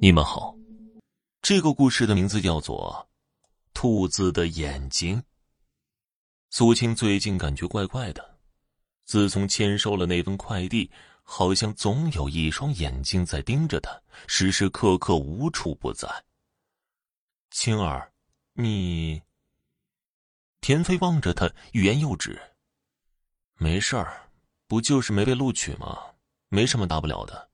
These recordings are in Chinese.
你们好，这个故事的名字叫做《兔子的眼睛》。苏青最近感觉怪怪的，自从签收了那份快递，好像总有一双眼睛在盯着他，时时刻刻无处不在。青儿，你……田飞望着他，欲言又止。没事儿，不就是没被录取吗？没什么大不了的。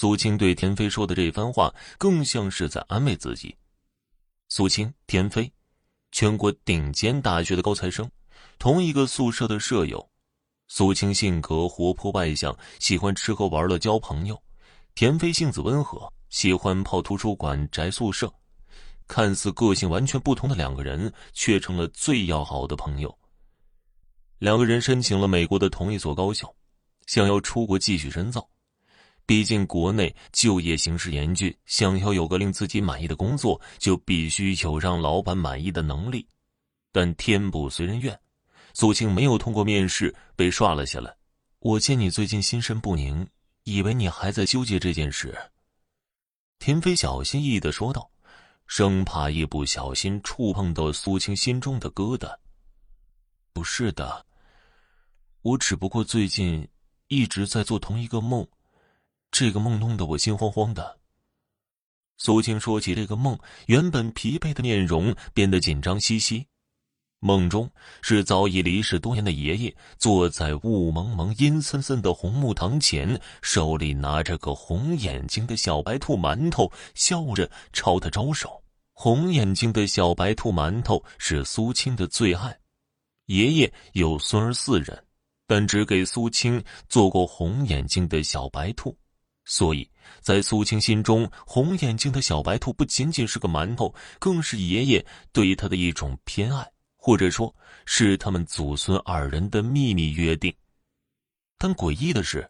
苏青对田飞说的这番话，更像是在安慰自己。苏青、田飞，全国顶尖大学的高材生，同一个宿舍的舍友。苏青性格活泼外向，喜欢吃喝玩乐交朋友；田飞性子温和，喜欢泡图书馆宅宿舍。看似个性完全不同的两个人，却成了最要好的朋友。两个人申请了美国的同一所高校，想要出国继续深造。毕竟国内就业形势严峻，想要有个令自己满意的工作，就必须有让老板满意的能力。但天不随人愿，苏青没有通过面试被刷了下来。我见你最近心神不宁，以为你还在纠结这件事。田飞小心翼翼的说道，生怕一不小心触碰到苏青心中的疙瘩。不是的，我只不过最近一直在做同一个梦。这个梦弄得我心慌慌的。苏青说起这个梦，原本疲惫的面容变得紧张兮兮。梦中是早已离世多年的爷爷坐在雾蒙蒙、阴森森的红木堂前，手里拿着个红眼睛的小白兔馒头，笑着朝他招手。红眼睛的小白兔馒头是苏青的最爱。爷爷有孙儿四人，但只给苏青做过红眼睛的小白兔。所以，在苏青心中，红眼睛的小白兔不仅仅是个馒头，更是爷爷对他的一种偏爱，或者说，是他们祖孙二人的秘密约定。但诡异的是，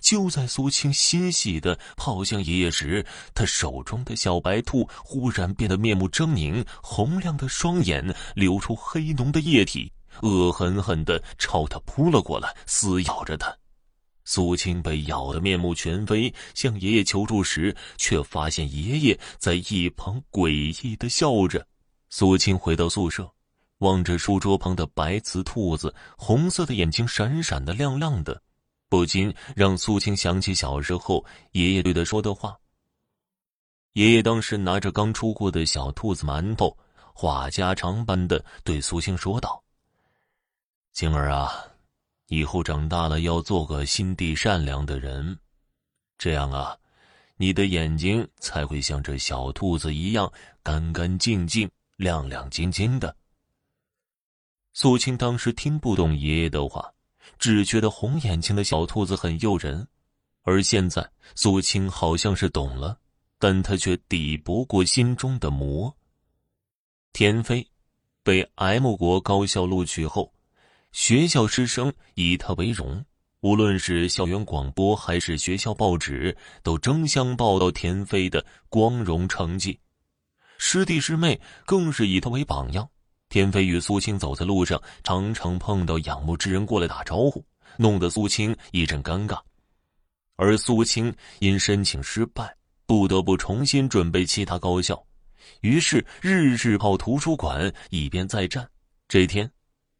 就在苏青欣喜的跑向爷爷时，他手中的小白兔忽然变得面目狰狞，红亮的双眼流出黑浓的液体，恶狠狠地朝他扑了过来，撕咬着他。苏青被咬得面目全非，向爷爷求助时，却发现爷爷在一旁诡异的笑着。苏青回到宿舍，望着书桌旁的白瓷兔子，红色的眼睛闪闪的亮亮的，不禁让苏青想起小时候爷爷对他说的话。爷爷当时拿着刚出锅的小兔子馒头，话家常般的对苏青说道：“青儿啊。”以后长大了要做个心地善良的人，这样啊，你的眼睛才会像这小兔子一样干干净净、亮亮晶晶的。苏青当时听不懂爷爷的话，只觉得红眼睛的小兔子很诱人，而现在苏青好像是懂了，但他却抵不过心中的魔。田飞被 M 国高校录取后。学校师生以他为荣，无论是校园广播还是学校报纸，都争相报道田飞的光荣成绩。师弟师妹更是以他为榜样。田飞与苏青走在路上，常常碰到仰慕之人过来打招呼，弄得苏青一阵尴尬。而苏青因申请失败，不得不重新准备其他高校，于是日日泡图书馆，以便再战。这天。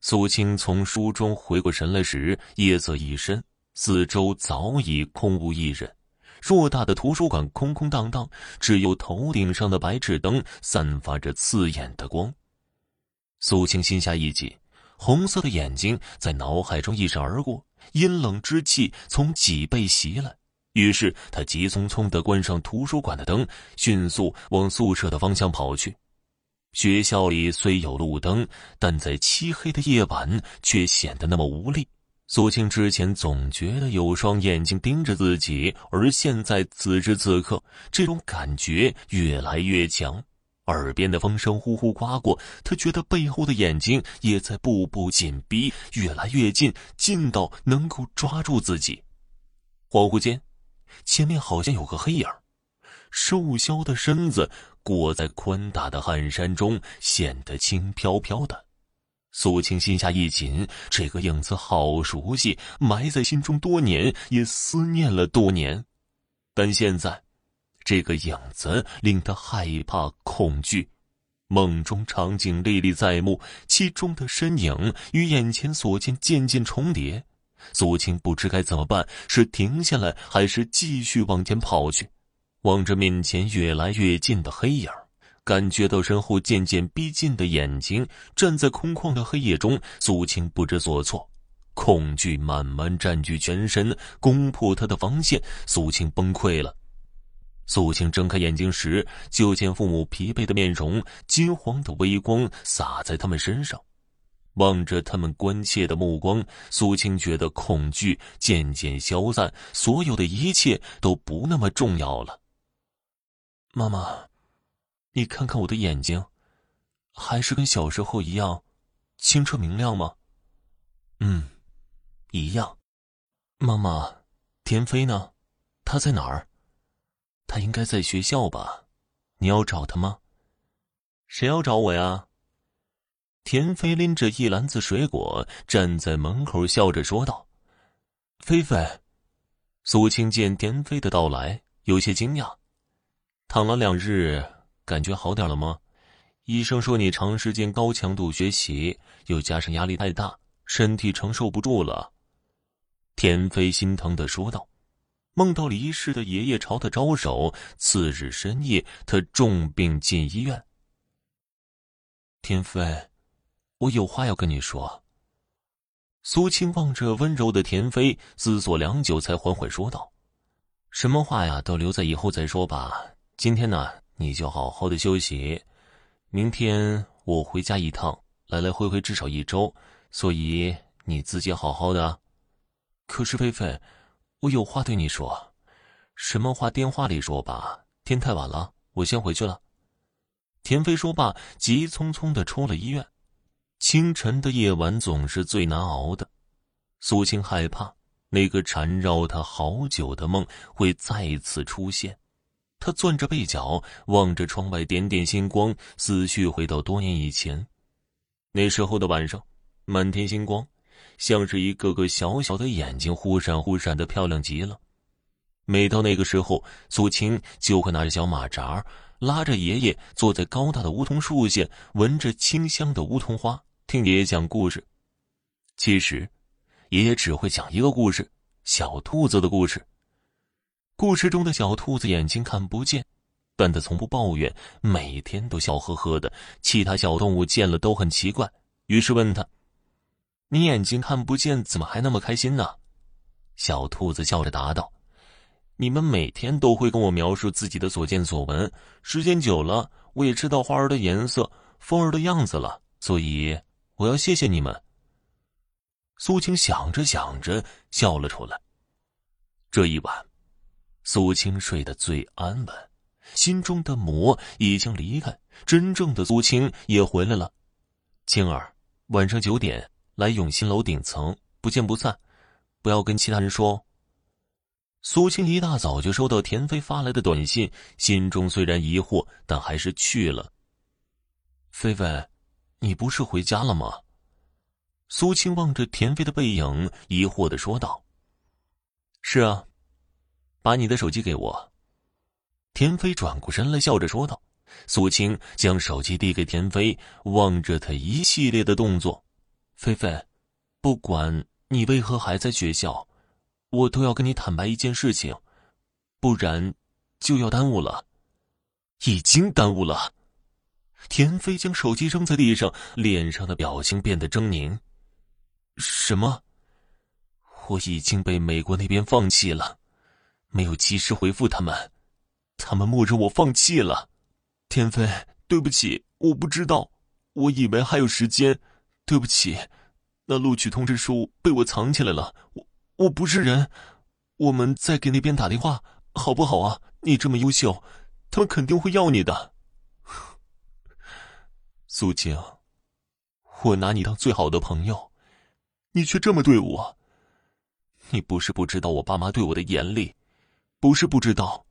苏青从书中回过神来时，夜色已深，四周早已空无一人。偌大的图书馆空空荡荡，只有头顶上的白炽灯散发着刺眼的光。苏青心下一紧，红色的眼睛在脑海中一闪而过，阴冷之气从脊背袭来。于是他急匆匆地关上图书馆的灯，迅速往宿舍的方向跑去。学校里虽有路灯，但在漆黑的夜晚却显得那么无力。苏青之前总觉得有双眼睛盯着自己，而现在此时此刻，这种感觉越来越强。耳边的风声呼呼刮过，他觉得背后的眼睛也在步步紧逼，越来越近，近到能够抓住自己。恍惚间，前面好像有个黑影，瘦削的身子。裹在宽大的汗衫中，显得轻飘飘的。苏青心下一紧，这个影子好熟悉，埋在心中多年，也思念了多年。但现在，这个影子令他害怕恐惧。梦中场景历历在目，其中的身影与眼前所见渐渐重叠。苏青不知该怎么办，是停下来，还是继续往前跑去？望着面前越来越近的黑影，感觉到身后渐渐逼近的眼睛，站在空旷的黑夜中，苏青不知所措，恐惧慢慢占据全身，攻破他的防线，苏青崩溃了。苏青睁开眼睛时，就见父母疲惫的面容，金黄的微光洒在他们身上。望着他们关切的目光，苏青觉得恐惧渐渐消散，所有的一切都不那么重要了。妈妈，你看看我的眼睛，还是跟小时候一样清澈明亮吗？嗯，一样。妈妈，田飞呢？他在哪儿？他应该在学校吧？你要找他吗？谁要找我呀？田飞拎着一篮子水果站在门口，笑着说道：“菲菲。”苏青见田飞的到来，有些惊讶。躺了两日，感觉好点了吗？医生说你长时间高强度学习，又加上压力太大，身体承受不住了。田飞心疼的说道：“梦到离世的爷爷朝他招手。次日深夜，他重病进医院。”田飞。我有话要跟你说。苏青望着温柔的田飞，思索良久，才缓缓说道：“什么话呀，都留在以后再说吧。今天呢，你就好好的休息。明天我回家一趟，来来回回至少一周，所以你自己好好的。可是菲菲，我有话对你说。什么话？电话里说吧。天太晚了，我先回去了。”田飞说罢，急匆匆的出了医院。清晨的夜晚总是最难熬的，苏青害怕那个缠绕他好久的梦会再次出现。他攥着被角，望着窗外点点星光，思绪回到多年以前。那时候的晚上，满天星光，像是一个个小小的眼睛，忽闪忽闪的，漂亮极了。每到那个时候，苏青就会拿着小马扎，拉着爷爷坐在高大的梧桐树下，闻着清香的梧桐花。听爷爷讲故事，其实，爷爷只会讲一个故事——小兔子的故事。故事中的小兔子眼睛看不见，但它从不抱怨，每天都笑呵呵的。其他小动物见了都很奇怪，于是问他：“你眼睛看不见，怎么还那么开心呢？”小兔子笑着答道：“你们每天都会跟我描述自己的所见所闻，时间久了，我也知道花儿的颜色、风儿的样子了，所以。”我要谢谢你们。苏青想着想着笑了出来。这一晚，苏青睡得最安稳，心中的魔已经离开，真正的苏青也回来了。青儿，晚上九点来永新楼顶层，不见不散，不要跟其他人说。苏青一大早就收到田飞发来的短信，心中虽然疑惑，但还是去了。菲菲。你不是回家了吗？苏青望着田飞的背影，疑惑的说道：“是啊，把你的手机给我。”田飞转过身来，笑着说道。苏青将手机递给田飞，望着他一系列的动作。菲菲，不管你为何还在学校，我都要跟你坦白一件事情，不然就要耽误了，已经耽误了。田飞将手机扔在地上，脸上的表情变得狰狞。什么？我已经被美国那边放弃了，没有及时回复他们，他们默认我放弃了。田飞，对不起，我不知道，我以为还有时间，对不起。那录取通知书被我藏起来了，我我不是人。我们再给那边打电话，好不好啊？你这么优秀，他们肯定会要你的。苏静，我拿你当最好的朋友，你却这么对我。你不是不知道我爸妈对我的严厉，不是不知道，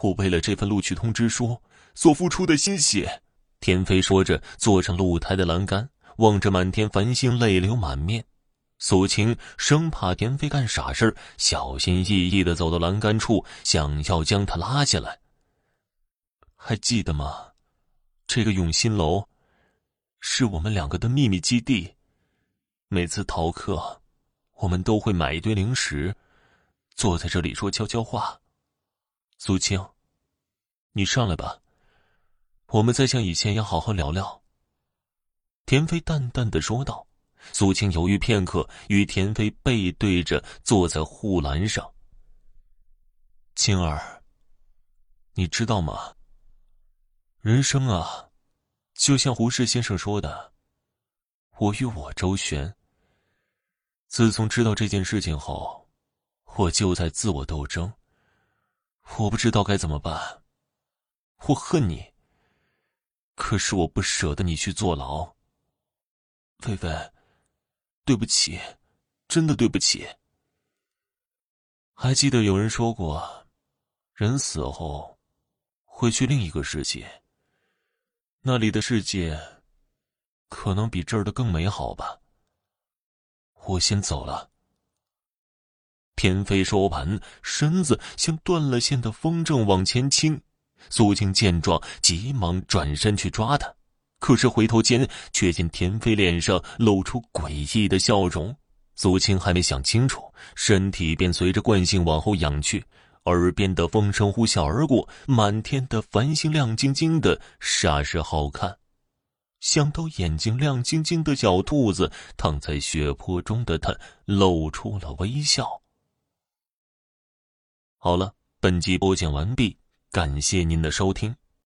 我为了这份录取通知书所付出的心血。田飞说着，坐上露台的栏杆，望着满天繁星，泪流满面。苏青生怕田飞干傻事小心翼翼的走到栏杆处，想要将他拉下来。还记得吗？这个永新楼是我们两个的秘密基地。每次逃课，我们都会买一堆零食，坐在这里说悄悄话。苏青，你上来吧，我们再像以前一样好好聊聊。田飞淡淡的说道。苏青犹豫片刻，与田飞背对着坐在护栏上。青儿，你知道吗？人生啊，就像胡适先生说的：“我与我周旋。”自从知道这件事情后，我就在自我斗争。我不知道该怎么办。我恨你，可是我不舍得你去坐牢。菲菲，对不起，真的对不起。还记得有人说过，人死后会去另一个世界。那里的世界，可能比这儿的更美好吧。我先走了。田飞说完，身子像断了线的风筝往前倾。苏青见状，急忙转身去抓他，可是回头间却见田飞脸上露出诡异的笑容。苏青还没想清楚，身体便随着惯性往后仰去。耳边的风声呼啸而过，满天的繁星亮晶晶的，煞是好看。想到眼睛亮晶晶的小兔子躺在血泊中的他，露出了微笑。好了，本集播讲完毕，感谢您的收听。